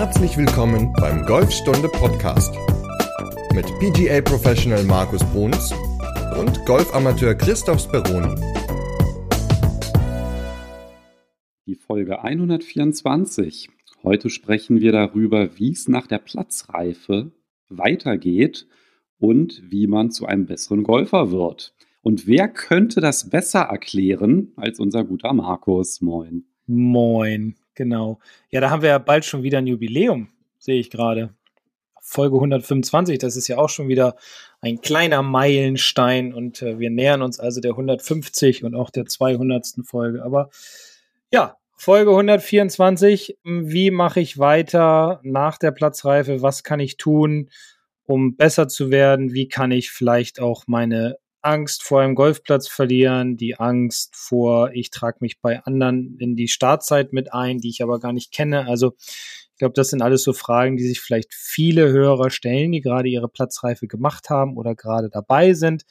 Herzlich willkommen beim Golfstunde Podcast mit PGA Professional Markus Bruns und Golfamateur Christoph Speroni. Die Folge 124. Heute sprechen wir darüber, wie es nach der Platzreife weitergeht und wie man zu einem besseren Golfer wird. Und wer könnte das besser erklären als unser guter Markus? Moin. Moin, genau. Ja, da haben wir ja bald schon wieder ein Jubiläum, sehe ich gerade. Folge 125, das ist ja auch schon wieder ein kleiner Meilenstein und äh, wir nähern uns also der 150 und auch der 200. Folge. Aber ja, Folge 124, wie mache ich weiter nach der Platzreife? Was kann ich tun, um besser zu werden? Wie kann ich vielleicht auch meine Angst vor einem Golfplatz verlieren, die Angst vor, ich trage mich bei anderen in die Startzeit mit ein, die ich aber gar nicht kenne. Also ich glaube, das sind alles so Fragen, die sich vielleicht viele Hörer stellen, die gerade ihre Platzreife gemacht haben oder gerade dabei sind.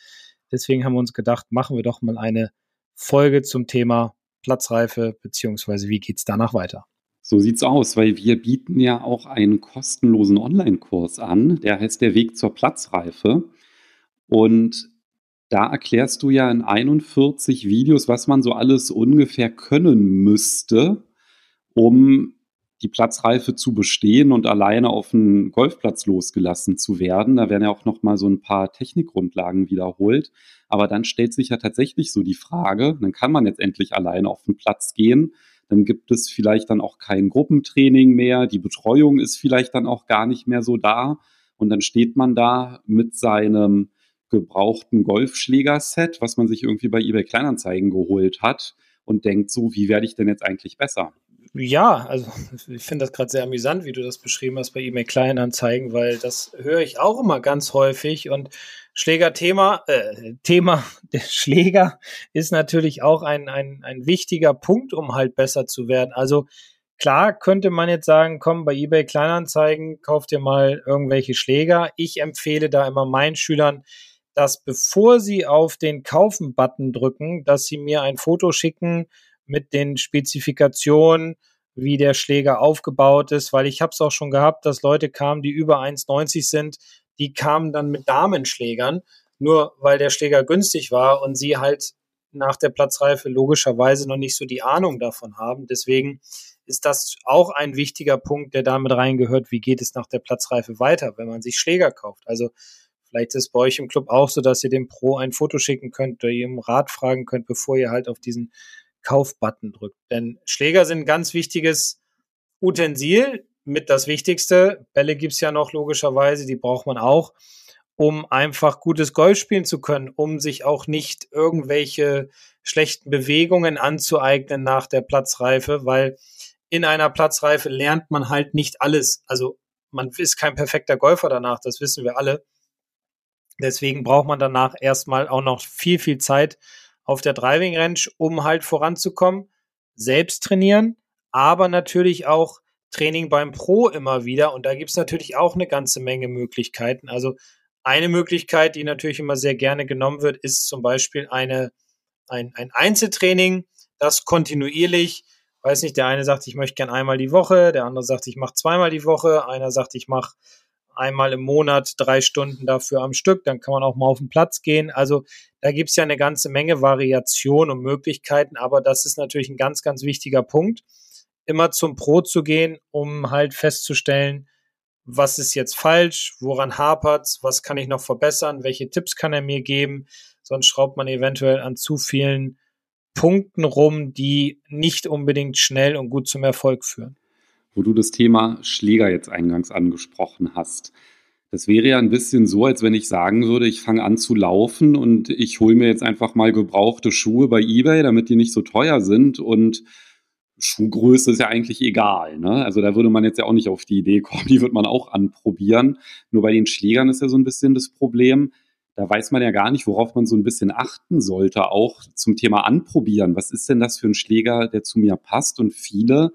Deswegen haben wir uns gedacht, machen wir doch mal eine Folge zum Thema Platzreife, beziehungsweise wie geht's danach weiter? So sieht's aus, weil wir bieten ja auch einen kostenlosen Online-Kurs an, der heißt der Weg zur Platzreife. Und da erklärst du ja in 41 Videos, was man so alles ungefähr können müsste, um die Platzreife zu bestehen und alleine auf den Golfplatz losgelassen zu werden. Da werden ja auch noch mal so ein paar Technikgrundlagen wiederholt. Aber dann stellt sich ja tatsächlich so die Frage, dann kann man jetzt endlich alleine auf den Platz gehen. Dann gibt es vielleicht dann auch kein Gruppentraining mehr. Die Betreuung ist vielleicht dann auch gar nicht mehr so da. Und dann steht man da mit seinem gebrauchten Golfschlägerset, was man sich irgendwie bei eBay Kleinanzeigen geholt hat und denkt so, wie werde ich denn jetzt eigentlich besser? Ja, also ich finde das gerade sehr amüsant, wie du das beschrieben hast bei eBay Kleinanzeigen, weil das höre ich auch immer ganz häufig und Schlägerthema, äh, Thema der Schläger ist natürlich auch ein, ein, ein wichtiger Punkt, um halt besser zu werden. Also klar könnte man jetzt sagen, komm, bei eBay Kleinanzeigen, kauf dir mal irgendwelche Schläger. Ich empfehle da immer meinen Schülern, dass bevor sie auf den Kaufen-Button drücken, dass sie mir ein Foto schicken mit den Spezifikationen, wie der Schläger aufgebaut ist, weil ich habe es auch schon gehabt, dass Leute kamen, die über 1,90 sind, die kamen dann mit Damenschlägern, nur weil der Schläger günstig war und sie halt nach der Platzreife logischerweise noch nicht so die Ahnung davon haben. Deswegen ist das auch ein wichtiger Punkt, der damit reingehört, wie geht es nach der Platzreife weiter, wenn man sich Schläger kauft. Also Vielleicht ist es bei euch im Club auch so, dass ihr dem Pro ein Foto schicken könnt oder ihm Rat fragen könnt, bevor ihr halt auf diesen Kaufbutton drückt. Denn Schläger sind ein ganz wichtiges Utensil, mit das Wichtigste. Bälle gibt's ja noch logischerweise, die braucht man auch, um einfach gutes Golf spielen zu können, um sich auch nicht irgendwelche schlechten Bewegungen anzueignen nach der Platzreife, weil in einer Platzreife lernt man halt nicht alles. Also man ist kein perfekter Golfer danach, das wissen wir alle. Deswegen braucht man danach erstmal auch noch viel, viel Zeit auf der Driving Range, um halt voranzukommen. Selbst trainieren, aber natürlich auch Training beim Pro immer wieder. Und da gibt es natürlich auch eine ganze Menge Möglichkeiten. Also eine Möglichkeit, die natürlich immer sehr gerne genommen wird, ist zum Beispiel eine, ein, ein Einzeltraining, das kontinuierlich, weiß nicht, der eine sagt, ich möchte gern einmal die Woche, der andere sagt, ich mache zweimal die Woche, einer sagt, ich mache einmal im Monat drei Stunden dafür am Stück, dann kann man auch mal auf den Platz gehen. Also da gibt es ja eine ganze Menge Variation und Möglichkeiten, aber das ist natürlich ein ganz, ganz wichtiger Punkt, immer zum Pro zu gehen, um halt festzustellen, was ist jetzt falsch, woran hapert's, was kann ich noch verbessern, welche Tipps kann er mir geben, sonst schraubt man eventuell an zu vielen Punkten rum, die nicht unbedingt schnell und gut zum Erfolg führen wo du das Thema Schläger jetzt eingangs angesprochen hast. Das wäre ja ein bisschen so, als wenn ich sagen würde, ich fange an zu laufen und ich hole mir jetzt einfach mal gebrauchte Schuhe bei eBay, damit die nicht so teuer sind und Schuhgröße ist ja eigentlich egal. Ne? Also da würde man jetzt ja auch nicht auf die Idee kommen, die wird man auch anprobieren. Nur bei den Schlägern ist ja so ein bisschen das Problem, da weiß man ja gar nicht, worauf man so ein bisschen achten sollte, auch zum Thema Anprobieren. Was ist denn das für ein Schläger, der zu mir passt? Und viele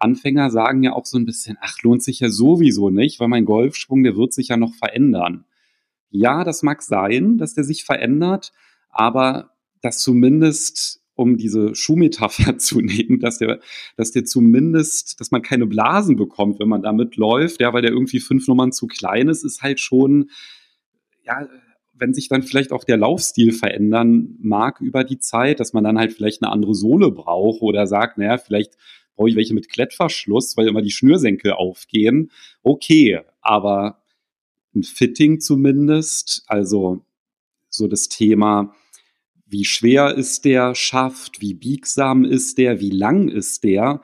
Anfänger sagen ja auch so ein bisschen, ach, lohnt sich ja sowieso nicht, weil mein Golfschwung, der wird sich ja noch verändern. Ja, das mag sein, dass der sich verändert, aber dass zumindest um diese Schuhmetapher zu nehmen, dass der, dass der zumindest, dass man keine Blasen bekommt, wenn man damit läuft, ja, weil der irgendwie fünf Nummern zu klein ist, ist halt schon, ja, wenn sich dann vielleicht auch der Laufstil verändern mag über die Zeit, dass man dann halt vielleicht eine andere Sohle braucht oder sagt, naja, vielleicht brauche ich welche mit Klettverschluss, weil immer die Schnürsenkel aufgehen. Okay, aber ein Fitting zumindest, also so das Thema, wie schwer ist der Schaft, wie biegsam ist der, wie lang ist der,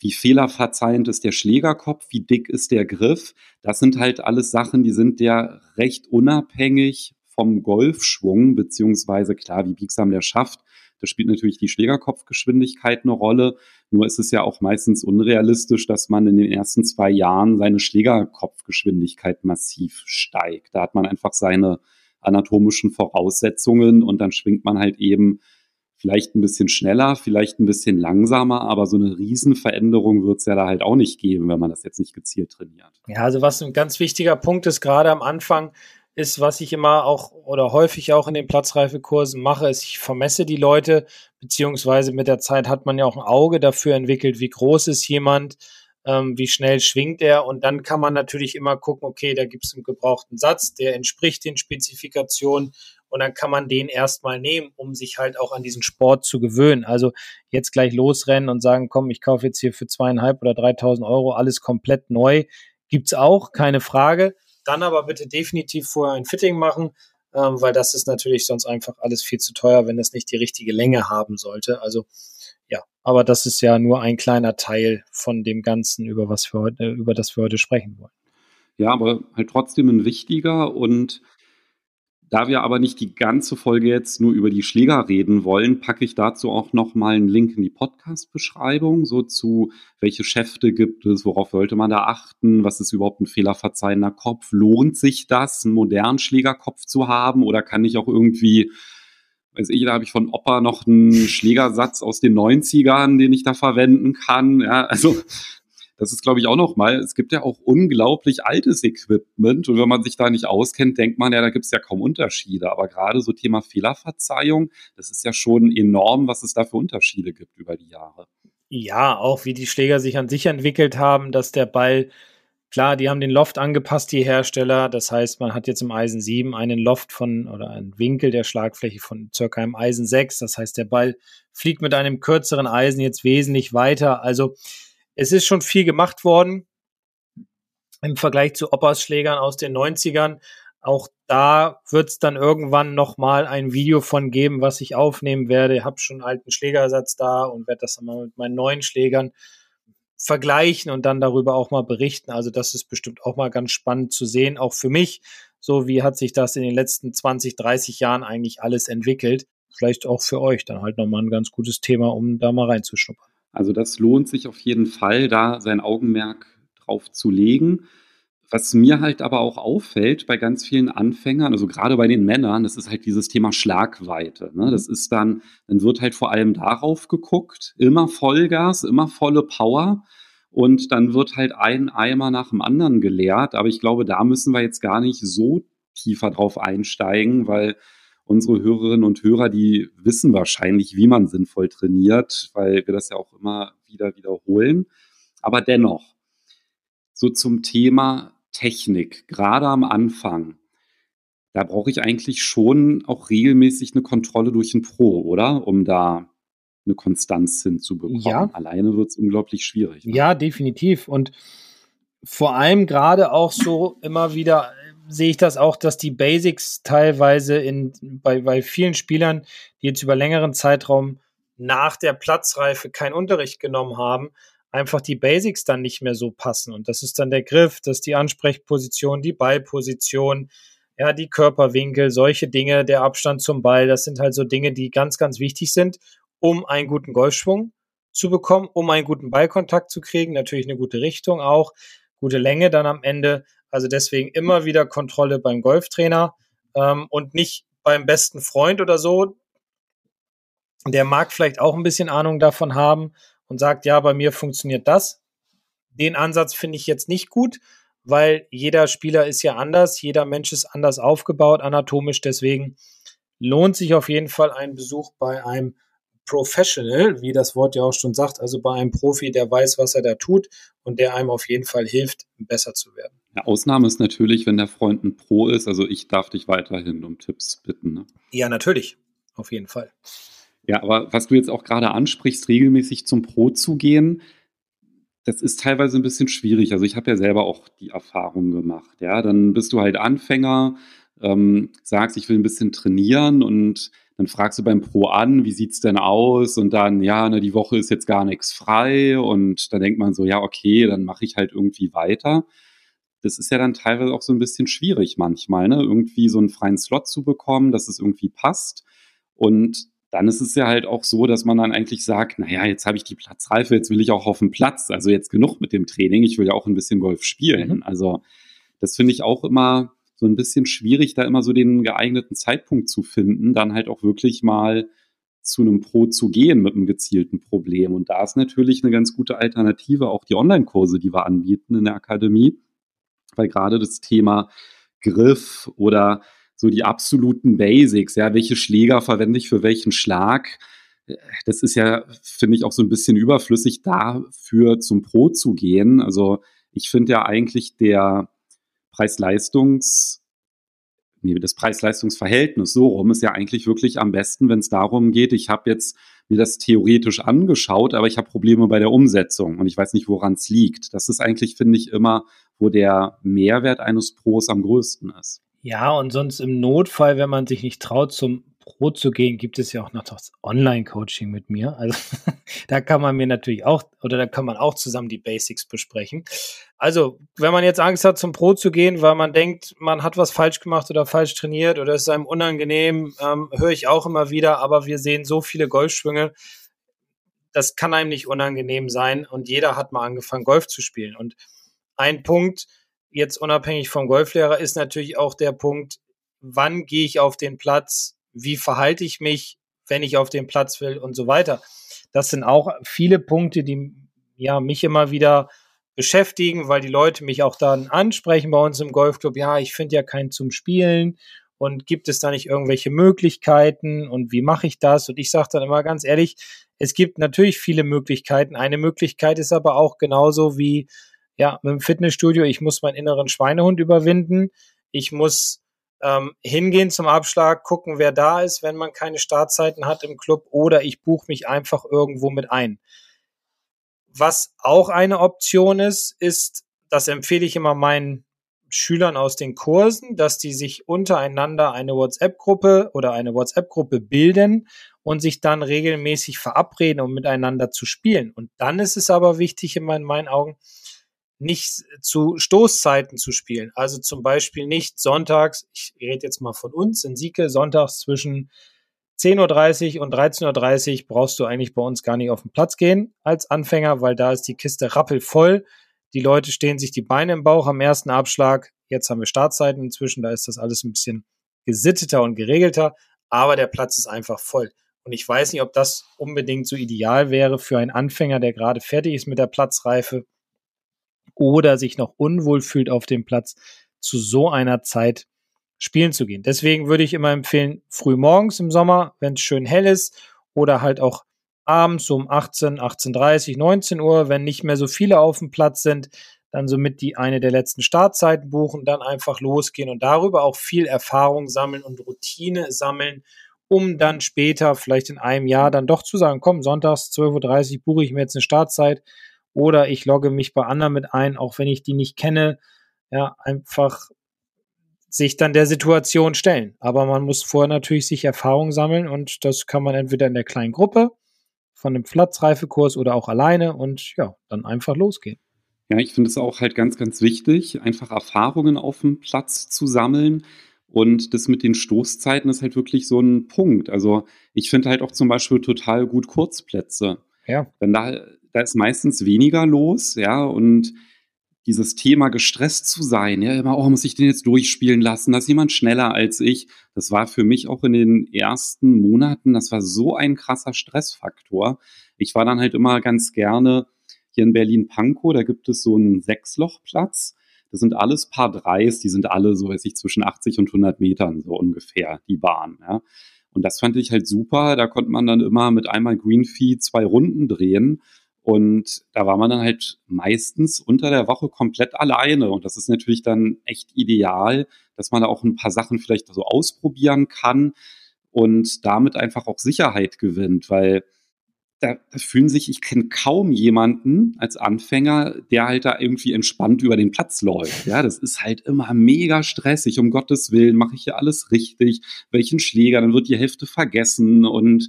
wie fehlerverzeihend ist der Schlägerkopf, wie dick ist der Griff. Das sind halt alles Sachen, die sind ja recht unabhängig vom Golfschwung, beziehungsweise klar, wie biegsam der Schaft. Da spielt natürlich die Schlägerkopfgeschwindigkeit eine Rolle. Nur ist es ja auch meistens unrealistisch, dass man in den ersten zwei Jahren seine Schlägerkopfgeschwindigkeit massiv steigt. Da hat man einfach seine anatomischen Voraussetzungen und dann schwingt man halt eben vielleicht ein bisschen schneller, vielleicht ein bisschen langsamer, aber so eine Riesenveränderung wird es ja da halt auch nicht geben, wenn man das jetzt nicht gezielt trainiert. Ja, also was ein ganz wichtiger Punkt ist, gerade am Anfang, ist, was ich immer auch oder häufig auch in den Platzreifekursen mache, ist, ich vermesse die Leute, beziehungsweise mit der Zeit hat man ja auch ein Auge dafür entwickelt, wie groß ist jemand, ähm, wie schnell schwingt er und dann kann man natürlich immer gucken, okay, da gibt es einen gebrauchten Satz, der entspricht den Spezifikationen und dann kann man den erstmal nehmen, um sich halt auch an diesen Sport zu gewöhnen. Also jetzt gleich losrennen und sagen, komm, ich kaufe jetzt hier für zweieinhalb oder dreitausend Euro alles komplett neu, gibt's auch, keine Frage. Dann aber bitte definitiv vorher ein Fitting machen, ähm, weil das ist natürlich sonst einfach alles viel zu teuer, wenn das nicht die richtige Länge haben sollte. Also ja, aber das ist ja nur ein kleiner Teil von dem Ganzen, über was wir heute, über das wir heute sprechen wollen. Ja, aber halt trotzdem ein wichtiger und da wir aber nicht die ganze Folge jetzt nur über die Schläger reden wollen, packe ich dazu auch nochmal einen Link in die Podcast-Beschreibung, so zu welche Schäfte gibt es, worauf sollte man da achten, was ist überhaupt ein fehlerverzeihender Kopf, lohnt sich das, einen modernen Schlägerkopf zu haben oder kann ich auch irgendwie, weiß ich, da habe ich von Opa noch einen Schlägersatz aus den 90ern, den ich da verwenden kann, ja, also das ist, glaube ich, auch nochmal, es gibt ja auch unglaublich altes Equipment und wenn man sich da nicht auskennt, denkt man ja, da gibt es ja kaum Unterschiede. Aber gerade so Thema Fehlerverzeihung, das ist ja schon enorm, was es da für Unterschiede gibt über die Jahre. Ja, auch wie die Schläger sich an sich entwickelt haben, dass der Ball Klar, die haben den Loft angepasst, die Hersteller. Das heißt, man hat jetzt im Eisen 7 einen Loft von oder einen Winkel der Schlagfläche von circa im Eisen 6. Das heißt, der Ball fliegt mit einem kürzeren Eisen jetzt wesentlich weiter. Also es ist schon viel gemacht worden im Vergleich zu Oppas Schlägern aus den 90ern. Auch da wird es dann irgendwann nochmal ein Video von geben, was ich aufnehmen werde. Ich habe schon einen alten Schlägersatz da und werde das dann mal mit meinen neuen Schlägern vergleichen und dann darüber auch mal berichten. Also das ist bestimmt auch mal ganz spannend zu sehen, auch für mich. So wie hat sich das in den letzten 20, 30 Jahren eigentlich alles entwickelt. Vielleicht auch für euch dann halt nochmal ein ganz gutes Thema, um da mal reinzuschnuppern. Also das lohnt sich auf jeden Fall, da sein Augenmerk drauf zu legen. Was mir halt aber auch auffällt bei ganz vielen Anfängern, also gerade bei den Männern, das ist halt dieses Thema Schlagweite. Ne? Das ist dann, dann wird halt vor allem darauf geguckt, immer Vollgas, immer volle Power. Und dann wird halt ein Eimer nach dem anderen geleert. Aber ich glaube, da müssen wir jetzt gar nicht so tiefer drauf einsteigen, weil unsere Hörerinnen und Hörer, die wissen wahrscheinlich, wie man sinnvoll trainiert, weil wir das ja auch immer wieder wiederholen. Aber dennoch, so zum Thema Technik, gerade am Anfang, da brauche ich eigentlich schon auch regelmäßig eine Kontrolle durch einen Pro, oder? Um da eine Konstanz hinzubekommen. Ja. Alleine wird es unglaublich schwierig. Ne? Ja, definitiv. Und vor allem gerade auch so immer wieder sehe ich das auch, dass die Basics teilweise in, bei, bei vielen Spielern, die jetzt über längeren Zeitraum nach der Platzreife keinen Unterricht genommen haben, einfach die Basics dann nicht mehr so passen. Und das ist dann der Griff, das ist die Ansprechposition, die Ballposition, ja, die Körperwinkel, solche Dinge, der Abstand zum Ball, das sind halt so Dinge, die ganz, ganz wichtig sind, um einen guten Golfschwung zu bekommen, um einen guten Ballkontakt zu kriegen, natürlich eine gute Richtung auch, gute Länge dann am Ende also deswegen immer wieder Kontrolle beim Golftrainer ähm, und nicht beim besten Freund oder so. Der mag vielleicht auch ein bisschen Ahnung davon haben und sagt, ja, bei mir funktioniert das. Den Ansatz finde ich jetzt nicht gut, weil jeder Spieler ist ja anders, jeder Mensch ist anders aufgebaut anatomisch. Deswegen lohnt sich auf jeden Fall ein Besuch bei einem Professional, wie das Wort ja auch schon sagt, also bei einem Profi, der weiß, was er da tut und der einem auf jeden Fall hilft, besser zu werden. Ja, Ausnahme ist natürlich, wenn der Freund ein Pro ist. Also ich darf dich weiterhin um Tipps bitten. Ne? Ja, natürlich. Auf jeden Fall. Ja, aber was du jetzt auch gerade ansprichst, regelmäßig zum Pro zu gehen, das ist teilweise ein bisschen schwierig. Also ich habe ja selber auch die Erfahrung gemacht. Ja, dann bist du halt Anfänger, ähm, sagst, ich will ein bisschen trainieren und dann fragst du beim Pro an, wie sieht's denn aus? Und dann, ja, ne, die Woche ist jetzt gar nichts frei. Und da denkt man so, ja, okay, dann mache ich halt irgendwie weiter. Das ist ja dann teilweise auch so ein bisschen schwierig manchmal, ne? Irgendwie so einen freien Slot zu bekommen, dass es irgendwie passt. Und dann ist es ja halt auch so, dass man dann eigentlich sagt, naja, jetzt habe ich die Platzreife, jetzt will ich auch auf den Platz. Also jetzt genug mit dem Training, ich will ja auch ein bisschen Golf spielen. Mhm. Also das finde ich auch immer so ein bisschen schwierig, da immer so den geeigneten Zeitpunkt zu finden, dann halt auch wirklich mal zu einem Pro zu gehen mit einem gezielten Problem. Und da ist natürlich eine ganz gute Alternative auch die Online-Kurse, die wir anbieten in der Akademie, weil gerade das Thema Griff oder so die absoluten Basics, ja, welche Schläger verwende ich für welchen Schlag, das ist ja, finde ich, auch so ein bisschen überflüssig, dafür zum Pro zu gehen. Also ich finde ja eigentlich der Preis-Leistungs, nee, das Preis-Leistungs-Verhältnis so rum ist ja eigentlich wirklich am besten, wenn es darum geht, ich habe jetzt mir das theoretisch angeschaut, aber ich habe Probleme bei der Umsetzung und ich weiß nicht, woran es liegt. Das ist eigentlich, finde ich, immer, wo der Mehrwert eines Pros am größten ist. Ja, und sonst im Notfall, wenn man sich nicht traut, zum Pro zu gehen, gibt es ja auch noch das Online-Coaching mit mir. Also da kann man mir natürlich auch, oder da kann man auch zusammen die Basics besprechen. Also, wenn man jetzt Angst hat, zum Pro zu gehen, weil man denkt, man hat was falsch gemacht oder falsch trainiert oder es ist einem unangenehm, ähm, höre ich auch immer wieder, aber wir sehen so viele Golfschwünge, das kann einem nicht unangenehm sein und jeder hat mal angefangen, Golf zu spielen. Und ein Punkt, jetzt unabhängig vom Golflehrer, ist natürlich auch der Punkt, wann gehe ich auf den Platz, wie verhalte ich mich, wenn ich auf den Platz will und so weiter. Das sind auch viele Punkte, die ja mich immer wieder beschäftigen, weil die Leute mich auch dann ansprechen bei uns im Golfclub. Ja, ich finde ja keinen zum Spielen und gibt es da nicht irgendwelche Möglichkeiten und wie mache ich das? Und ich sage dann immer ganz ehrlich, es gibt natürlich viele Möglichkeiten. Eine Möglichkeit ist aber auch genauso wie ja, mit dem Fitnessstudio, ich muss meinen inneren Schweinehund überwinden. Ich muss ähm, hingehen zum Abschlag, gucken, wer da ist, wenn man keine Startzeiten hat im Club, oder ich buche mich einfach irgendwo mit ein. Was auch eine Option ist, ist, das empfehle ich immer meinen Schülern aus den Kursen, dass die sich untereinander eine WhatsApp-Gruppe oder eine WhatsApp-Gruppe bilden und sich dann regelmäßig verabreden, um miteinander zu spielen. Und dann ist es aber wichtig in meinen Augen, nicht zu Stoßzeiten zu spielen. Also zum Beispiel nicht sonntags, ich rede jetzt mal von uns in Sieke, sonntags zwischen 10.30 Uhr und 13.30 Uhr brauchst du eigentlich bei uns gar nicht auf den Platz gehen als Anfänger, weil da ist die Kiste rappelvoll. Die Leute stehen sich die Beine im Bauch am ersten Abschlag. Jetzt haben wir Startzeiten inzwischen, da ist das alles ein bisschen gesitteter und geregelter, aber der Platz ist einfach voll. Und ich weiß nicht, ob das unbedingt so ideal wäre für einen Anfänger, der gerade fertig ist mit der Platzreife oder sich noch unwohl fühlt auf dem Platz, zu so einer Zeit spielen zu gehen. Deswegen würde ich immer empfehlen, früh morgens im Sommer, wenn es schön hell ist, oder halt auch abends um 18, 18.30, 19 Uhr, wenn nicht mehr so viele auf dem Platz sind, dann somit die eine der letzten Startzeiten buchen, dann einfach losgehen und darüber auch viel Erfahrung sammeln und Routine sammeln, um dann später, vielleicht in einem Jahr, dann doch zu sagen, komm, sonntags 12.30 Uhr buche ich mir jetzt eine Startzeit oder ich logge mich bei anderen mit ein, auch wenn ich die nicht kenne. Ja, einfach sich dann der Situation stellen. Aber man muss vorher natürlich sich Erfahrung sammeln und das kann man entweder in der kleinen Gruppe von einem Platzreifekurs oder auch alleine und ja, dann einfach losgehen. Ja, ich finde es auch halt ganz, ganz wichtig, einfach Erfahrungen auf dem Platz zu sammeln. Und das mit den Stoßzeiten ist halt wirklich so ein Punkt. Also ich finde halt auch zum Beispiel total gut Kurzplätze. Ja. Wenn da da ist meistens weniger los, ja, und dieses Thema gestresst zu sein, ja, immer, oh, muss ich den jetzt durchspielen lassen, da ist jemand schneller als ich, das war für mich auch in den ersten Monaten, das war so ein krasser Stressfaktor. Ich war dann halt immer ganz gerne hier in Berlin-Pankow, da gibt es so einen Sechslochplatz, das sind alles Paar Dreis, die sind alle so, weiß ich, zwischen 80 und 100 Metern so ungefähr, die Bahn, ja. Und das fand ich halt super. Da konnte man dann immer mit einmal Green Fee zwei Runden drehen. Und da war man dann halt meistens unter der Woche komplett alleine. Und das ist natürlich dann echt ideal, dass man da auch ein paar Sachen vielleicht so ausprobieren kann und damit einfach auch Sicherheit gewinnt, weil da, da fühlen sich, ich kenne kaum jemanden als Anfänger, der halt da irgendwie entspannt über den Platz läuft. Ja, das ist halt immer mega stressig. Um Gottes Willen mache ich hier alles richtig. Welchen Schläger? Dann wird die Hälfte vergessen und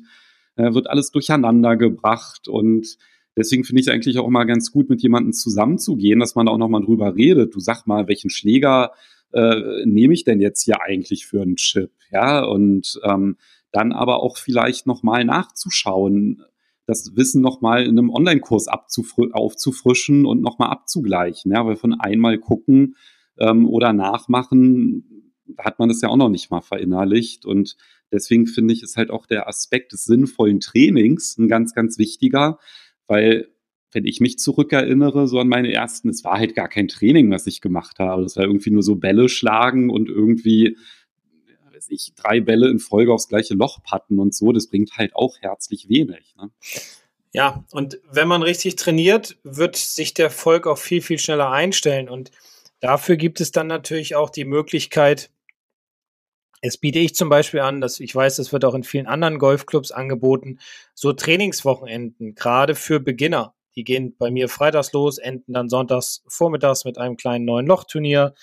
äh, wird alles durcheinander gebracht. Und deswegen finde ich eigentlich auch immer ganz gut, mit jemandem zusammenzugehen, dass man da auch nochmal drüber redet. Du sag mal, welchen Schläger äh, nehme ich denn jetzt hier eigentlich für einen Chip? Ja, und ähm, dann aber auch vielleicht nochmal nachzuschauen, das Wissen nochmal in einem Online-Kurs aufzufrischen und nochmal abzugleichen. Ja, weil von einmal gucken ähm, oder nachmachen hat man das ja auch noch nicht mal verinnerlicht. Und deswegen finde ich, ist halt auch der Aspekt des sinnvollen Trainings ein ganz, ganz wichtiger, weil wenn ich mich zurückerinnere, so an meine ersten, es war halt gar kein Training, was ich gemacht habe. Das war irgendwie nur so Bälle schlagen und irgendwie weiß ich, drei Bälle in Folge aufs gleiche Loch patten und so, das bringt halt auch herzlich wenig. Ne? Ja, und wenn man richtig trainiert, wird sich der Volk auch viel, viel schneller einstellen. Und dafür gibt es dann natürlich auch die Möglichkeit, es biete ich zum Beispiel an, dass ich weiß, das wird auch in vielen anderen Golfclubs angeboten, so Trainingswochenenden, gerade für Beginner. Die gehen bei mir freitags los, enden dann sonntags vormittags mit einem kleinen neuen Lochturnier.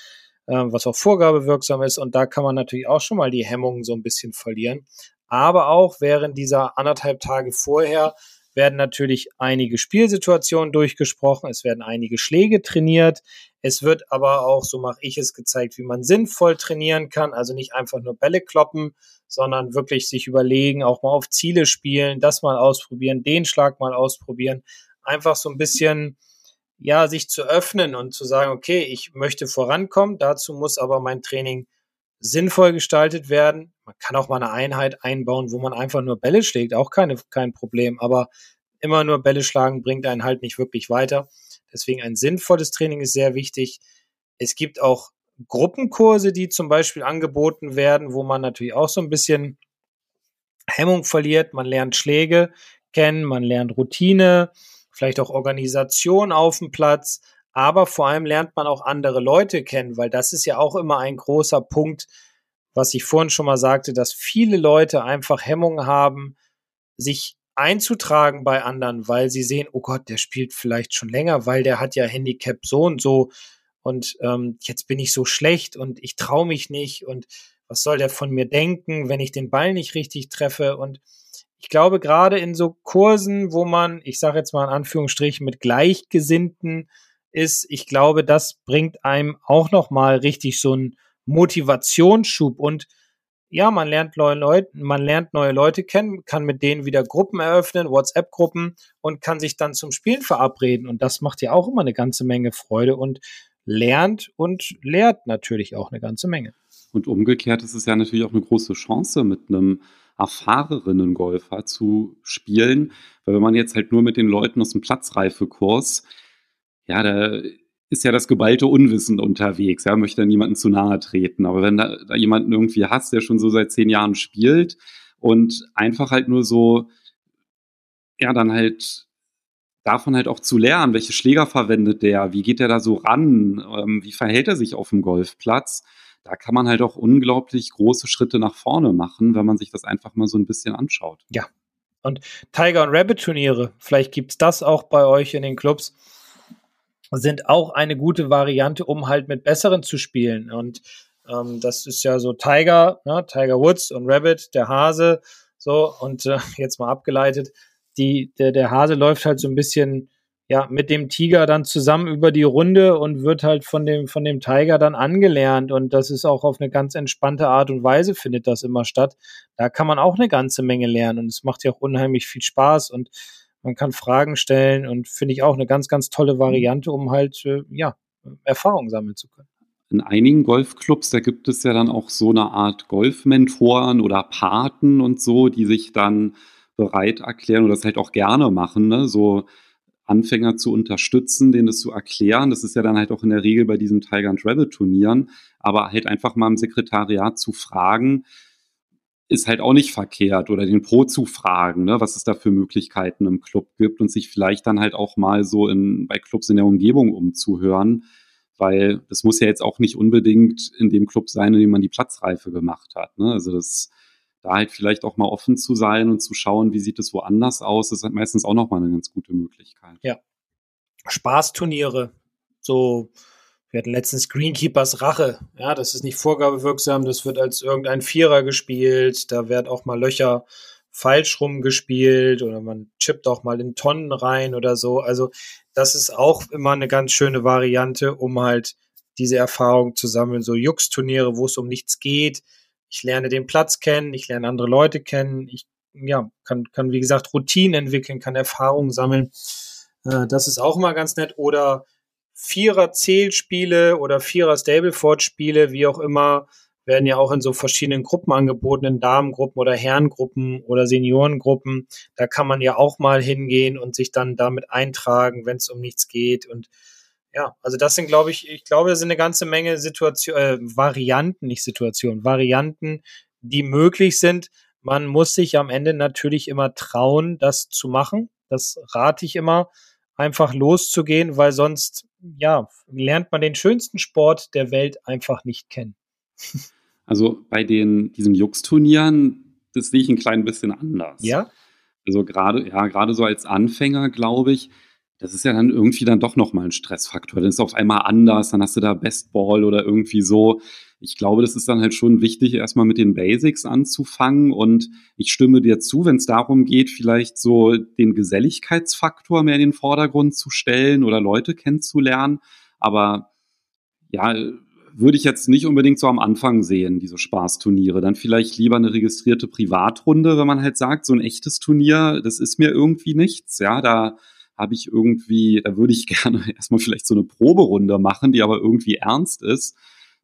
Ähm, was auch vorgabewirksam ist. Und da kann man natürlich auch schon mal die Hemmungen so ein bisschen verlieren. Aber auch während dieser anderthalb Tage vorher werden natürlich einige Spielsituationen durchgesprochen, es werden einige Schläge trainiert, es wird aber auch, so mache ich es, gezeigt, wie man sinnvoll trainieren kann, also nicht einfach nur Bälle kloppen, sondern wirklich sich überlegen, auch mal auf Ziele spielen, das mal ausprobieren, den Schlag mal ausprobieren, einfach so ein bisschen ja, sich zu öffnen und zu sagen, okay, ich möchte vorankommen, dazu muss aber mein Training sinnvoll gestaltet werden. Man kann auch mal eine Einheit einbauen, wo man einfach nur Bälle schlägt, auch keine, kein Problem, aber immer nur Bälle schlagen bringt einen halt nicht wirklich weiter. Deswegen ein sinnvolles Training ist sehr wichtig. Es gibt auch Gruppenkurse, die zum Beispiel angeboten werden, wo man natürlich auch so ein bisschen Hemmung verliert. Man lernt Schläge kennen, man lernt Routine, vielleicht auch Organisation auf dem Platz, aber vor allem lernt man auch andere Leute kennen, weil das ist ja auch immer ein großer Punkt, was ich vorhin schon mal sagte, dass viele Leute einfach Hemmungen haben, sich einzutragen bei anderen, weil sie sehen, oh Gott, der spielt vielleicht schon länger, weil der hat ja Handicap so und so und ähm, jetzt bin ich so schlecht und ich traue mich nicht und was soll der von mir denken, wenn ich den Ball nicht richtig treffe? Und ich glaube, gerade in so Kursen, wo man, ich sage jetzt mal in Anführungsstrichen, mit Gleichgesinnten ist, ich glaube, das bringt einem auch nochmal richtig so einen Motivationsschub und ja, man lernt neue Leute, man lernt neue Leute kennen, kann mit denen wieder Gruppen eröffnen, WhatsApp-Gruppen und kann sich dann zum Spielen verabreden. Und das macht ja auch immer eine ganze Menge Freude und lernt und lehrt natürlich auch eine ganze Menge. Und umgekehrt ist es ja natürlich auch eine große Chance, mit einem erfahrenen Golfer zu spielen. Weil wenn man jetzt halt nur mit den Leuten aus dem Platzreifekurs, ja, da ist ja das geballte Unwissen unterwegs, ja, möchte da niemanden zu nahe treten. Aber wenn da, da jemanden irgendwie hast, der schon so seit zehn Jahren spielt und einfach halt nur so, ja, dann halt davon halt auch zu lernen, welche Schläger verwendet der, wie geht der da so ran, ähm, wie verhält er sich auf dem Golfplatz, da kann man halt auch unglaublich große Schritte nach vorne machen, wenn man sich das einfach mal so ein bisschen anschaut. Ja. Und Tiger und Rabbit Turniere, vielleicht gibt es das auch bei euch in den Clubs, sind auch eine gute Variante, um halt mit Besseren zu spielen. Und ähm, das ist ja so Tiger, ne, Tiger Woods und Rabbit, der Hase, so, und äh, jetzt mal abgeleitet, die, der, der Hase läuft halt so ein bisschen ja, mit dem Tiger dann zusammen über die Runde und wird halt von dem, von dem Tiger dann angelernt. Und das ist auch auf eine ganz entspannte Art und Weise findet das immer statt. Da kann man auch eine ganze Menge lernen und es macht ja auch unheimlich viel Spaß und man kann Fragen stellen und finde ich auch eine ganz, ganz tolle Variante, um halt, äh, ja, Erfahrung sammeln zu können. In einigen Golfclubs, da gibt es ja dann auch so eine Art Golfmentoren oder Paten und so, die sich dann bereit erklären oder das halt auch gerne machen, ne? so Anfänger zu unterstützen, denen das zu erklären. Das ist ja dann halt auch in der Regel bei diesen Tiger and Rabbit Turnieren, aber halt einfach mal im Sekretariat zu fragen, ist halt auch nicht verkehrt oder den Pro zu fragen, ne, was es da für Möglichkeiten im Club gibt und sich vielleicht dann halt auch mal so in, bei Clubs in der Umgebung umzuhören, weil das muss ja jetzt auch nicht unbedingt in dem Club sein, in dem man die Platzreife gemacht hat. Ne? Also das da halt vielleicht auch mal offen zu sein und zu schauen, wie sieht es woanders aus, ist halt meistens auch nochmal eine ganz gute Möglichkeit. Ja. Spaßturniere, so wir hatten letztens Greenkeepers Rache. Ja, das ist nicht vorgabewirksam, das wird als irgendein Vierer gespielt. Da werden auch mal Löcher falsch rumgespielt oder man chippt auch mal in Tonnen rein oder so. Also das ist auch immer eine ganz schöne Variante, um halt diese Erfahrung zu sammeln. So Jux-Turniere, wo es um nichts geht. Ich lerne den Platz kennen, ich lerne andere Leute kennen. Ich ja, kann, kann wie gesagt Routinen entwickeln, kann Erfahrungen sammeln. Äh, das ist auch immer ganz nett. Oder Vierer-Zählspiele oder Vierer-Stableford-Spiele, wie auch immer, werden ja auch in so verschiedenen Gruppen angeboten, in Damengruppen oder Herrengruppen oder Seniorengruppen. Da kann man ja auch mal hingehen und sich dann damit eintragen, wenn es um nichts geht. Und ja, also das sind, glaube ich, ich glaube, das sind eine ganze Menge Situation, äh, Varianten, nicht Situationen, Varianten, die möglich sind. Man muss sich am Ende natürlich immer trauen, das zu machen. Das rate ich immer, einfach loszugehen, weil sonst ja, lernt man den schönsten Sport der Welt einfach nicht kennen. Also bei den, diesen Jux-Turnieren, das sehe ich ein klein bisschen anders. Ja? Also gerade, ja, gerade so als Anfänger, glaube ich, das ist ja dann irgendwie dann doch nochmal ein Stressfaktor. Dann ist es auf einmal anders, dann hast du da Bestball oder irgendwie so. Ich glaube, das ist dann halt schon wichtig, erstmal mit den Basics anzufangen. Und ich stimme dir zu, wenn es darum geht, vielleicht so den Geselligkeitsfaktor mehr in den Vordergrund zu stellen oder Leute kennenzulernen. Aber ja, würde ich jetzt nicht unbedingt so am Anfang sehen, diese Spaßturniere. Dann vielleicht lieber eine registrierte Privatrunde, wenn man halt sagt, so ein echtes Turnier, das ist mir irgendwie nichts. Ja, da habe ich irgendwie, da würde ich gerne erstmal vielleicht so eine Proberunde machen, die aber irgendwie ernst ist.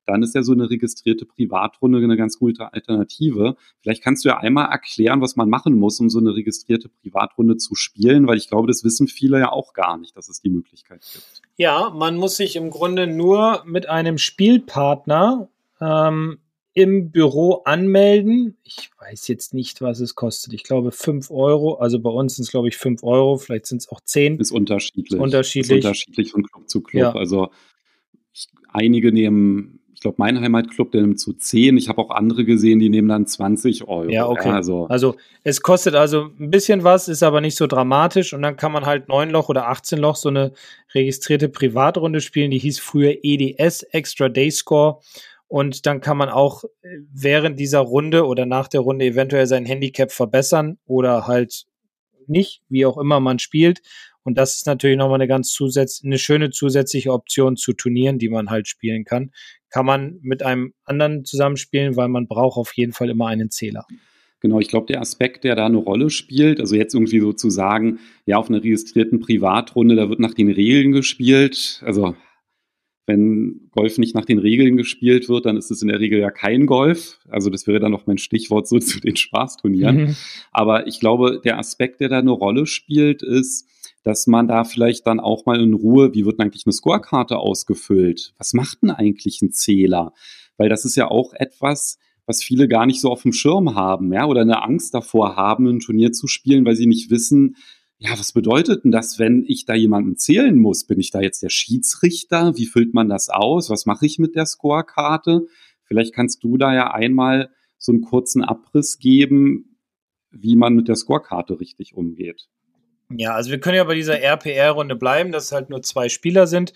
Dann ist ja so eine registrierte Privatrunde eine ganz gute Alternative. Vielleicht kannst du ja einmal erklären, was man machen muss, um so eine registrierte Privatrunde zu spielen, weil ich glaube, das wissen viele ja auch gar nicht, dass es die Möglichkeit gibt. Ja, man muss sich im Grunde nur mit einem Spielpartner ähm, im Büro anmelden. Ich weiß jetzt nicht, was es kostet. Ich glaube 5 Euro. Also bei uns sind es, glaube ich, 5 Euro. Vielleicht sind es auch 10. Ist unterschiedlich. Unterschiedlich. Ist unterschiedlich von Club zu Club. Ja. Also ich, einige nehmen, ich glaube, mein Heimatclub, der nimmt zu 10. Ich habe auch andere gesehen, die nehmen dann 20 Euro. Ja, okay. Ja, also, also es kostet also ein bisschen was, ist aber nicht so dramatisch. Und dann kann man halt 9 Loch oder 18 Loch so eine registrierte Privatrunde spielen. Die hieß früher EDS, Extra Day Score. Und dann kann man auch äh, während dieser Runde oder nach der Runde eventuell sein Handicap verbessern oder halt nicht, wie auch immer man spielt. Und das ist natürlich nochmal eine ganz zusätzliche, eine schöne zusätzliche Option zu Turnieren, die man halt spielen kann. Kann man mit einem anderen zusammenspielen, weil man braucht auf jeden Fall immer einen Zähler. Genau, ich glaube, der Aspekt, der da eine Rolle spielt, also jetzt irgendwie sozusagen, ja, auf einer registrierten Privatrunde, da wird nach den Regeln gespielt. Also wenn Golf nicht nach den Regeln gespielt wird, dann ist es in der Regel ja kein Golf. Also das wäre dann noch mein Stichwort so zu den Spaßturnieren. Mhm. Aber ich glaube, der Aspekt, der da eine Rolle spielt, ist, dass man da vielleicht dann auch mal in Ruhe, wie wird denn eigentlich eine Scorekarte ausgefüllt? Was macht denn eigentlich ein Zähler? Weil das ist ja auch etwas, was viele gar nicht so auf dem Schirm haben, ja, oder eine Angst davor haben, ein Turnier zu spielen, weil sie nicht wissen, ja, was bedeutet denn das, wenn ich da jemanden zählen muss? Bin ich da jetzt der Schiedsrichter? Wie füllt man das aus? Was mache ich mit der Scorekarte? Vielleicht kannst du da ja einmal so einen kurzen Abriss geben, wie man mit der Scorekarte richtig umgeht. Ja, also wir können ja bei dieser RPR-Runde bleiben, dass halt nur zwei Spieler sind.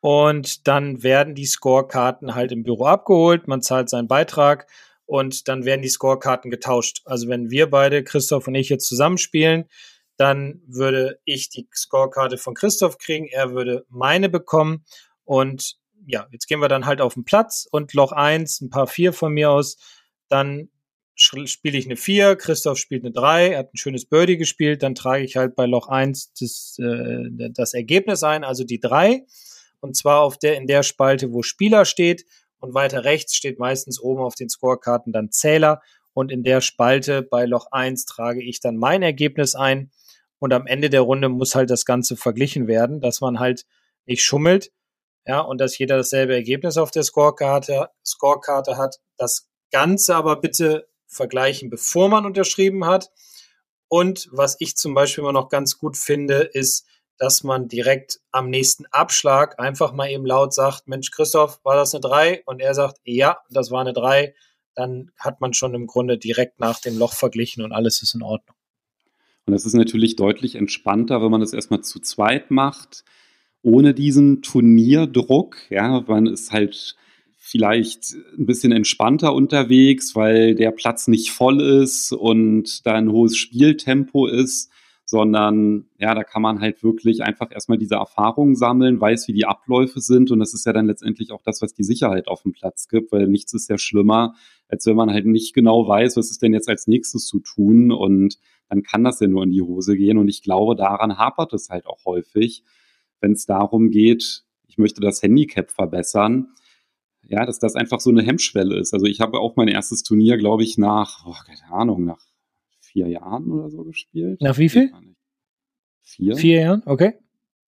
Und dann werden die Scorekarten halt im Büro abgeholt. Man zahlt seinen Beitrag und dann werden die Scorekarten getauscht. Also wenn wir beide, Christoph und ich, jetzt zusammenspielen, dann würde ich die Scorekarte von Christoph kriegen, er würde meine bekommen. Und ja, jetzt gehen wir dann halt auf den Platz. Und Loch 1, ein paar 4 von mir aus, dann spiele ich eine 4, Christoph spielt eine 3, er hat ein schönes Birdie gespielt, dann trage ich halt bei Loch 1 das, äh, das Ergebnis ein, also die 3 und zwar auf der, in der Spalte, wo Spieler steht. Und weiter rechts steht meistens oben auf den Scorekarten dann Zähler. Und in der Spalte bei Loch 1 trage ich dann mein Ergebnis ein und am Ende der Runde muss halt das Ganze verglichen werden, dass man halt nicht schummelt, ja, und dass jeder dasselbe Ergebnis auf der Scorekarte, Scorekarte hat. Das Ganze aber bitte vergleichen, bevor man unterschrieben hat. Und was ich zum Beispiel immer noch ganz gut finde, ist, dass man direkt am nächsten Abschlag einfach mal eben laut sagt, Mensch, Christoph, war das eine 3? Und er sagt, ja, das war eine 3. Dann hat man schon im Grunde direkt nach dem Loch verglichen und alles ist in Ordnung. Und das ist natürlich deutlich entspannter, wenn man das erstmal zu zweit macht, ohne diesen Turnierdruck. Ja, man ist halt vielleicht ein bisschen entspannter unterwegs, weil der Platz nicht voll ist und da ein hohes Spieltempo ist, sondern ja, da kann man halt wirklich einfach erstmal diese Erfahrungen sammeln, weiß, wie die Abläufe sind und das ist ja dann letztendlich auch das, was die Sicherheit auf dem Platz gibt, weil nichts ist ja schlimmer, als wenn man halt nicht genau weiß, was ist denn jetzt als nächstes zu tun und dann kann das ja nur in die Hose gehen und ich glaube, daran hapert es halt auch häufig, wenn es darum geht, ich möchte das Handicap verbessern, ja, dass das einfach so eine Hemmschwelle ist. Also ich habe auch mein erstes Turnier, glaube ich, nach, oh, keine Ahnung, nach vier Jahren oder so gespielt. Nach wie viel? Vier. Vier Jahren, okay.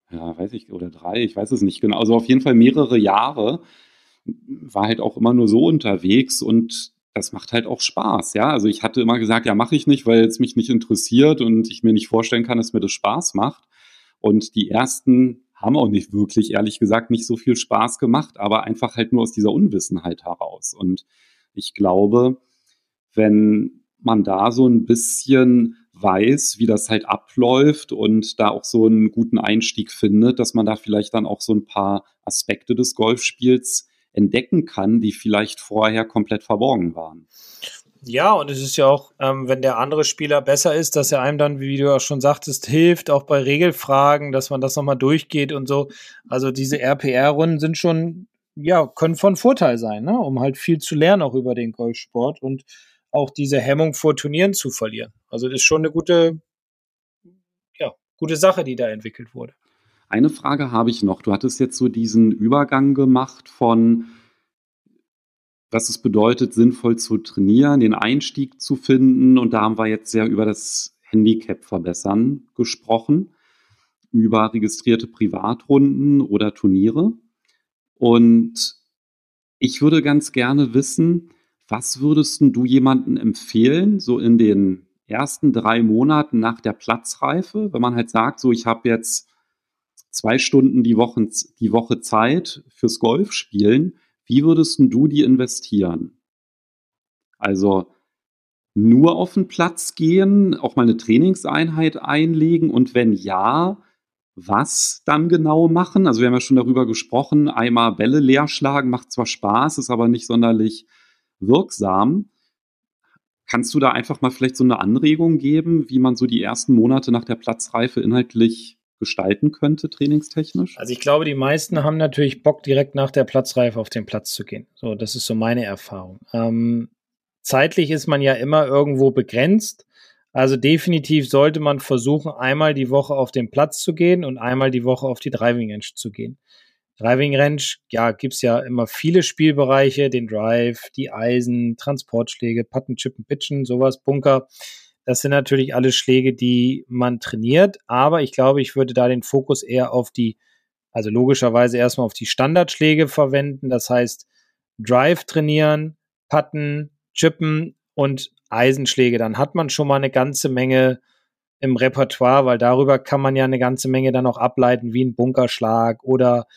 Ja, weiß ich, oder drei, ich weiß es nicht genau. Also auf jeden Fall mehrere Jahre war halt auch immer nur so unterwegs und das macht halt auch Spaß, ja. Also ich hatte immer gesagt, ja, mache ich nicht, weil es mich nicht interessiert und ich mir nicht vorstellen kann, dass mir das Spaß macht. Und die ersten haben auch nicht wirklich, ehrlich gesagt, nicht so viel Spaß gemacht, aber einfach halt nur aus dieser Unwissenheit heraus. Und ich glaube, wenn man da so ein bisschen weiß, wie das halt abläuft und da auch so einen guten Einstieg findet, dass man da vielleicht dann auch so ein paar Aspekte des Golfspiels entdecken kann, die vielleicht vorher komplett verborgen waren. Ja, und es ist ja auch, ähm, wenn der andere Spieler besser ist, dass er einem dann, wie du auch schon sagtest, hilft, auch bei Regelfragen, dass man das nochmal durchgeht und so. Also diese RPR-Runden sind schon, ja, können von Vorteil sein, ne? um halt viel zu lernen auch über den Golfsport und auch diese Hemmung vor Turnieren zu verlieren. Also das ist schon eine gute, ja, gute Sache, die da entwickelt wurde. Eine Frage habe ich noch. Du hattest jetzt so diesen Übergang gemacht von, was es bedeutet, sinnvoll zu trainieren, den Einstieg zu finden. Und da haben wir jetzt sehr über das Handicap verbessern gesprochen, über registrierte Privatrunden oder Turniere. Und ich würde ganz gerne wissen, was würdest du jemanden empfehlen, so in den ersten drei Monaten nach der Platzreife, wenn man halt sagt, so ich habe jetzt zwei Stunden die Woche, die Woche Zeit fürs Golfspielen, wie würdest du die investieren? Also nur auf den Platz gehen, auch mal eine Trainingseinheit einlegen und wenn ja, was dann genau machen? Also wir haben ja schon darüber gesprochen, einmal Bälle leer schlagen macht zwar Spaß, ist aber nicht sonderlich wirksam. Kannst du da einfach mal vielleicht so eine Anregung geben, wie man so die ersten Monate nach der Platzreife inhaltlich gestalten könnte, trainingstechnisch? Also ich glaube, die meisten haben natürlich Bock, direkt nach der Platzreife auf den Platz zu gehen. So, das ist so meine Erfahrung. Ähm, zeitlich ist man ja immer irgendwo begrenzt. Also definitiv sollte man versuchen, einmal die Woche auf den Platz zu gehen und einmal die Woche auf die Driving Range zu gehen. Driving Range, ja, gibt's ja immer viele Spielbereiche, den Drive, die Eisen, Transportschläge, Putten, Chippen, Pitchen, sowas, Bunker. Das sind natürlich alle Schläge, die man trainiert, aber ich glaube, ich würde da den Fokus eher auf die, also logischerweise erstmal auf die Standardschläge verwenden. Das heißt, Drive trainieren, Putten, Chippen und Eisenschläge. Dann hat man schon mal eine ganze Menge im Repertoire, weil darüber kann man ja eine ganze Menge dann auch ableiten, wie ein Bunkerschlag oder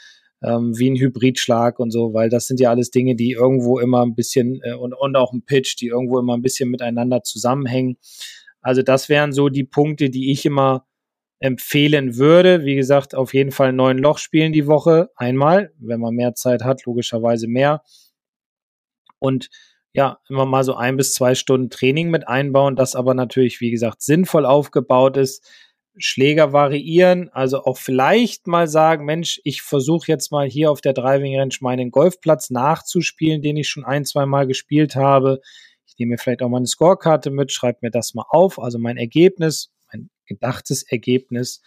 ähm, wie ein Hybridschlag und so, weil das sind ja alles Dinge, die irgendwo immer ein bisschen äh, und, und auch ein Pitch, die irgendwo immer ein bisschen miteinander zusammenhängen. Also das wären so die Punkte, die ich immer empfehlen würde. Wie gesagt, auf jeden Fall neun Loch spielen die Woche einmal, wenn man mehr Zeit hat, logischerweise mehr. Und ja, immer mal so ein bis zwei Stunden Training mit einbauen, das aber natürlich, wie gesagt, sinnvoll aufgebaut ist, Schläger variieren, also auch vielleicht mal sagen, Mensch, ich versuche jetzt mal hier auf der Driving Range meinen Golfplatz nachzuspielen, den ich schon ein, zwei Mal gespielt habe. Ich nehme mir vielleicht auch mal eine Scorekarte mit, schreibe mir das mal auf, also mein Ergebnis, mein gedachtes Ergebnis.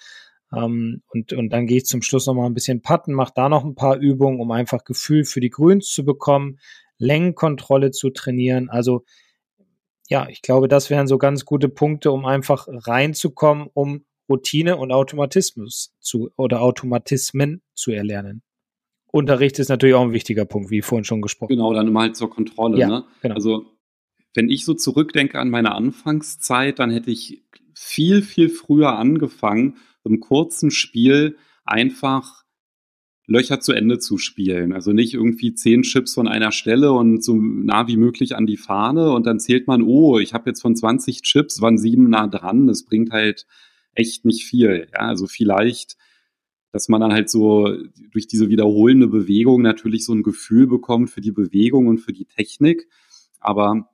Ähm, und, und dann gehe ich zum Schluss noch mal ein bisschen putten, mache da noch ein paar Übungen, um einfach Gefühl für die Grüns zu bekommen, Längenkontrolle zu trainieren. Also ja, ich glaube, das wären so ganz gute Punkte, um einfach reinzukommen, um Routine und Automatismus zu oder Automatismen zu erlernen. Unterricht ist natürlich auch ein wichtiger Punkt, wie vorhin schon gesprochen. Genau, dann immer halt zur Kontrolle. Ja, ne? genau. Also wenn ich so zurückdenke an meine Anfangszeit, dann hätte ich viel, viel früher angefangen, im kurzen Spiel einfach Löcher zu Ende zu spielen. Also nicht irgendwie zehn Chips von einer Stelle und so nah wie möglich an die Fahne und dann zählt man, oh, ich habe jetzt von 20 Chips, waren sieben nah dran. Das bringt halt echt nicht viel. Ja, also vielleicht, dass man dann halt so durch diese wiederholende Bewegung natürlich so ein Gefühl bekommt für die Bewegung und für die Technik. Aber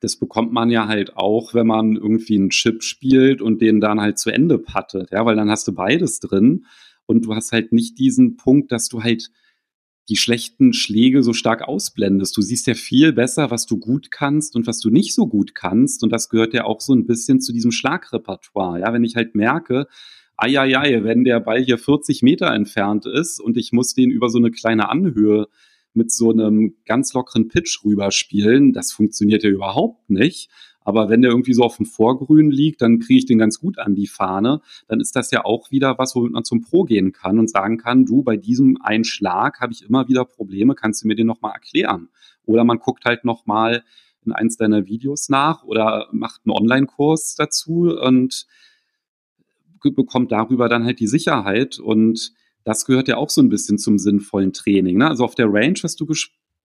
das bekommt man ja halt auch, wenn man irgendwie einen Chip spielt und den dann halt zu Ende pattet, ja, weil dann hast du beides drin und du hast halt nicht diesen Punkt, dass du halt die schlechten Schläge so stark ausblendest. Du siehst ja viel besser, was du gut kannst und was du nicht so gut kannst. Und das gehört ja auch so ein bisschen zu diesem Schlagrepertoire. Ja, wenn ich halt merke, ei, wenn der Ball hier 40 Meter entfernt ist und ich muss den über so eine kleine Anhöhe mit so einem ganz lockeren Pitch rüberspielen. Das funktioniert ja überhaupt nicht. Aber wenn der irgendwie so auf dem Vorgrün liegt, dann kriege ich den ganz gut an die Fahne. Dann ist das ja auch wieder was, womit man zum Pro gehen kann und sagen kann, du, bei diesem einen Schlag habe ich immer wieder Probleme, kannst du mir den nochmal erklären? Oder man guckt halt nochmal in eins deiner Videos nach oder macht einen Online-Kurs dazu und bekommt darüber dann halt die Sicherheit und das gehört ja auch so ein bisschen zum sinnvollen Training. Ne? Also auf der Range, was du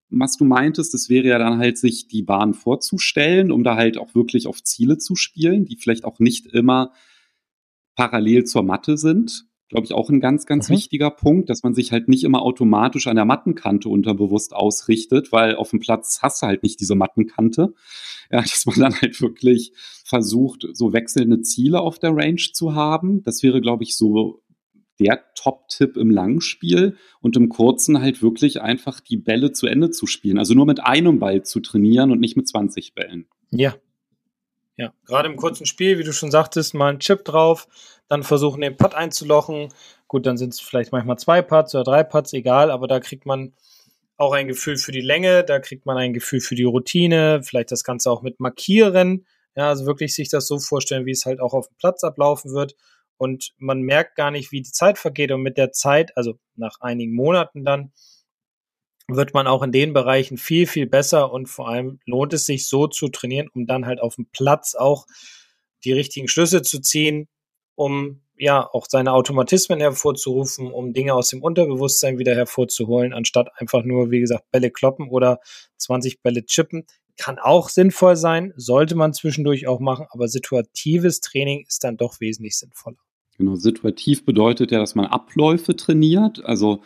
was du meintest, das wäre ja dann halt, sich die Bahn vorzustellen, um da halt auch wirklich auf Ziele zu spielen, die vielleicht auch nicht immer parallel zur Matte sind. Glaube ich auch ein ganz, ganz mhm. wichtiger Punkt, dass man sich halt nicht immer automatisch an der Mattenkante unterbewusst ausrichtet, weil auf dem Platz hast du halt nicht diese Mattenkante. Ja, dass man dann halt wirklich versucht, so wechselnde Ziele auf der Range zu haben. Das wäre, glaube ich, so der Top-Tipp im Langspiel und im Kurzen halt wirklich einfach die Bälle zu Ende zu spielen. Also nur mit einem Ball zu trainieren und nicht mit 20 Bällen. Ja. Ja, gerade im kurzen Spiel, wie du schon sagtest, mal einen Chip drauf, dann versuchen den Putt einzulochen. Gut, dann sind es vielleicht manchmal zwei Putts oder drei Putts, egal, aber da kriegt man auch ein Gefühl für die Länge, da kriegt man ein Gefühl für die Routine, vielleicht das Ganze auch mit Markieren. Ja, also wirklich sich das so vorstellen, wie es halt auch auf dem Platz ablaufen wird und man merkt gar nicht, wie die Zeit vergeht. Und mit der Zeit, also nach einigen Monaten dann, wird man auch in den Bereichen viel, viel besser und vor allem lohnt es sich so zu trainieren, um dann halt auf dem Platz auch die richtigen Schlüsse zu ziehen, um ja auch seine Automatismen hervorzurufen, um Dinge aus dem Unterbewusstsein wieder hervorzuholen, anstatt einfach nur, wie gesagt, Bälle kloppen oder 20 Bälle chippen. Kann auch sinnvoll sein, sollte man zwischendurch auch machen, aber situatives Training ist dann doch wesentlich sinnvoller. Genau, situativ bedeutet ja, dass man Abläufe trainiert. Also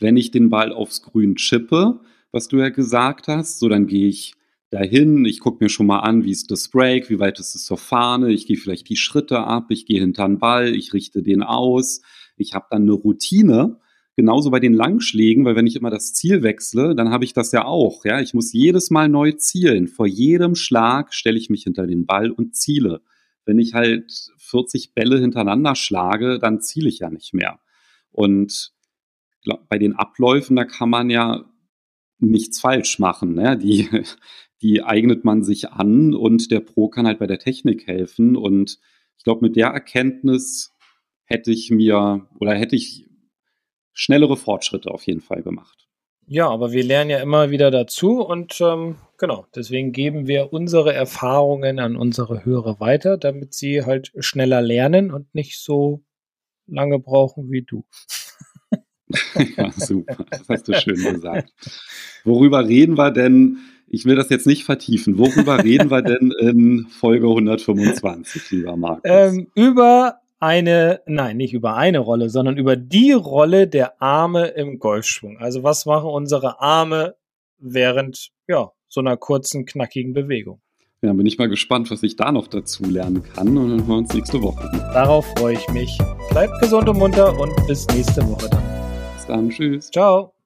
wenn ich den Ball aufs Grün chippe, was du ja gesagt hast, so dann gehe ich dahin, ich gucke mir schon mal an, wie ist das Break, wie weit ist es zur Fahne, ich gehe vielleicht die Schritte ab, ich gehe hinter den Ball, ich richte den aus, ich habe dann eine Routine, genauso bei den Langschlägen, weil wenn ich immer das Ziel wechsle, dann habe ich das ja auch, ja, ich muss jedes Mal neu zielen, vor jedem Schlag stelle ich mich hinter den Ball und ziele. Wenn ich halt 40 Bälle hintereinander schlage, dann ziele ich ja nicht mehr. Und bei den Abläufen, da kann man ja nichts falsch machen. Ne? Die, die eignet man sich an und der Pro kann halt bei der Technik helfen. Und ich glaube, mit der Erkenntnis hätte ich mir oder hätte ich schnellere Fortschritte auf jeden Fall gemacht. Ja, aber wir lernen ja immer wieder dazu und ähm, genau, deswegen geben wir unsere Erfahrungen an unsere Hörer weiter, damit sie halt schneller lernen und nicht so lange brauchen wie du. ja, super, das hast du schön gesagt. Worüber reden wir denn? Ich will das jetzt nicht vertiefen. Worüber reden wir denn in Folge 125, lieber Markus? Ähm, über eine, nein, nicht über eine Rolle, sondern über die Rolle der Arme im Golfschwung. Also was machen unsere Arme während ja, so einer kurzen, knackigen Bewegung? Ja, bin ich mal gespannt, was ich da noch dazu lernen kann und dann hören wir uns nächste Woche. Darauf freue ich mich. Bleibt gesund und munter und bis nächste Woche dann. Bis dann, tschüss. Ciao.